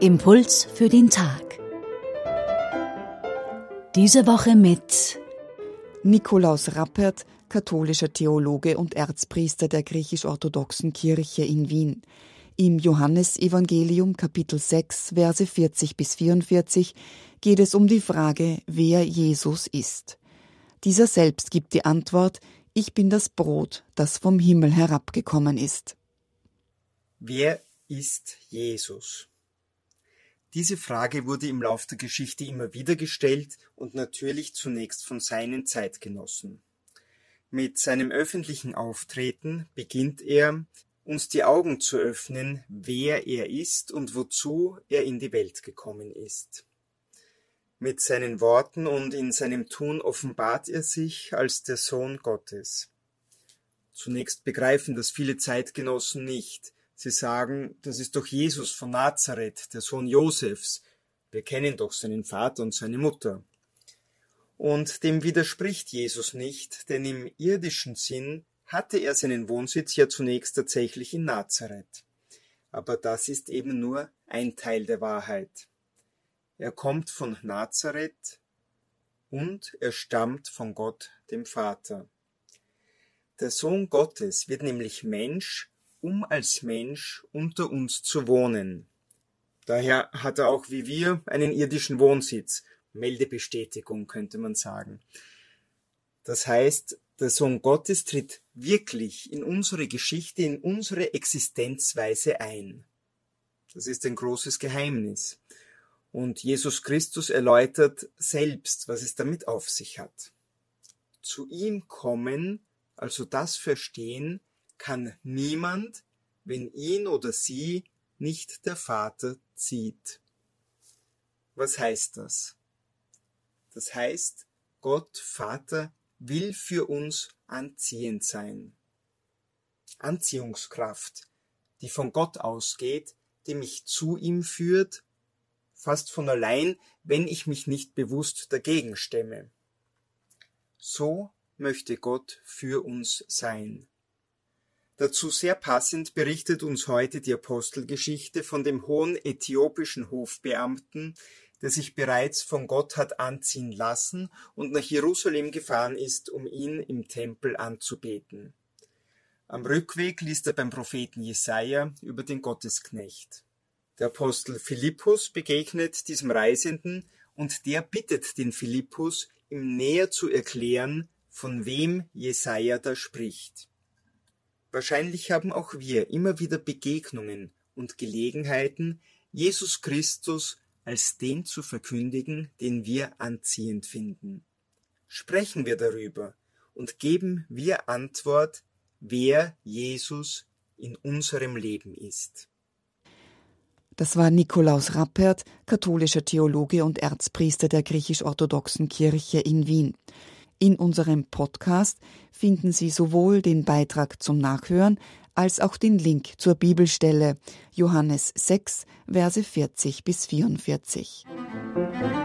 Impuls für den Tag. Diese Woche mit Nikolaus Rappert, katholischer Theologe und Erzpriester der griechisch-orthodoxen Kirche in Wien. Im Johannesevangelium Kapitel 6, Verse 40 bis 44 geht es um die Frage, wer Jesus ist. Dieser selbst gibt die Antwort, ich bin das Brot, das vom Himmel herabgekommen ist. Wer ist Jesus? Diese Frage wurde im Lauf der Geschichte immer wieder gestellt und natürlich zunächst von seinen Zeitgenossen. Mit seinem öffentlichen Auftreten beginnt er, uns die Augen zu öffnen, wer er ist und wozu er in die Welt gekommen ist. Mit seinen Worten und in seinem Tun offenbart er sich als der Sohn Gottes. Zunächst begreifen das viele Zeitgenossen nicht, Sie sagen, das ist doch Jesus von Nazareth, der Sohn Josefs. Wir kennen doch seinen Vater und seine Mutter. Und dem widerspricht Jesus nicht, denn im irdischen Sinn hatte er seinen Wohnsitz ja zunächst tatsächlich in Nazareth. Aber das ist eben nur ein Teil der Wahrheit. Er kommt von Nazareth und er stammt von Gott, dem Vater. Der Sohn Gottes wird nämlich Mensch um als Mensch unter uns zu wohnen. Daher hat er auch wie wir einen irdischen Wohnsitz, Meldebestätigung könnte man sagen. Das heißt, der Sohn Gottes tritt wirklich in unsere Geschichte, in unsere Existenzweise ein. Das ist ein großes Geheimnis. Und Jesus Christus erläutert selbst, was es damit auf sich hat. Zu ihm kommen, also das verstehen, kann niemand, wenn ihn oder sie nicht der Vater zieht. Was heißt das? Das heißt, Gott Vater will für uns anziehend sein. Anziehungskraft, die von Gott ausgeht, die mich zu ihm führt, fast von allein, wenn ich mich nicht bewusst dagegen stemme. So möchte Gott für uns sein. Dazu sehr passend berichtet uns heute die Apostelgeschichte von dem hohen äthiopischen Hofbeamten, der sich bereits von Gott hat anziehen lassen und nach Jerusalem gefahren ist, um ihn im Tempel anzubeten. Am Rückweg liest er beim Propheten Jesaja über den Gottesknecht. Der Apostel Philippus begegnet diesem Reisenden und der bittet den Philippus, ihm näher zu erklären, von wem Jesaja da spricht. Wahrscheinlich haben auch wir immer wieder Begegnungen und Gelegenheiten, Jesus Christus als den zu verkündigen, den wir anziehend finden. Sprechen wir darüber und geben wir Antwort, wer Jesus in unserem Leben ist. Das war Nikolaus Rappert, katholischer Theologe und Erzpriester der griechisch-orthodoxen Kirche in Wien. In unserem Podcast finden Sie sowohl den Beitrag zum Nachhören als auch den Link zur Bibelstelle Johannes 6, Verse 40 bis 44. Musik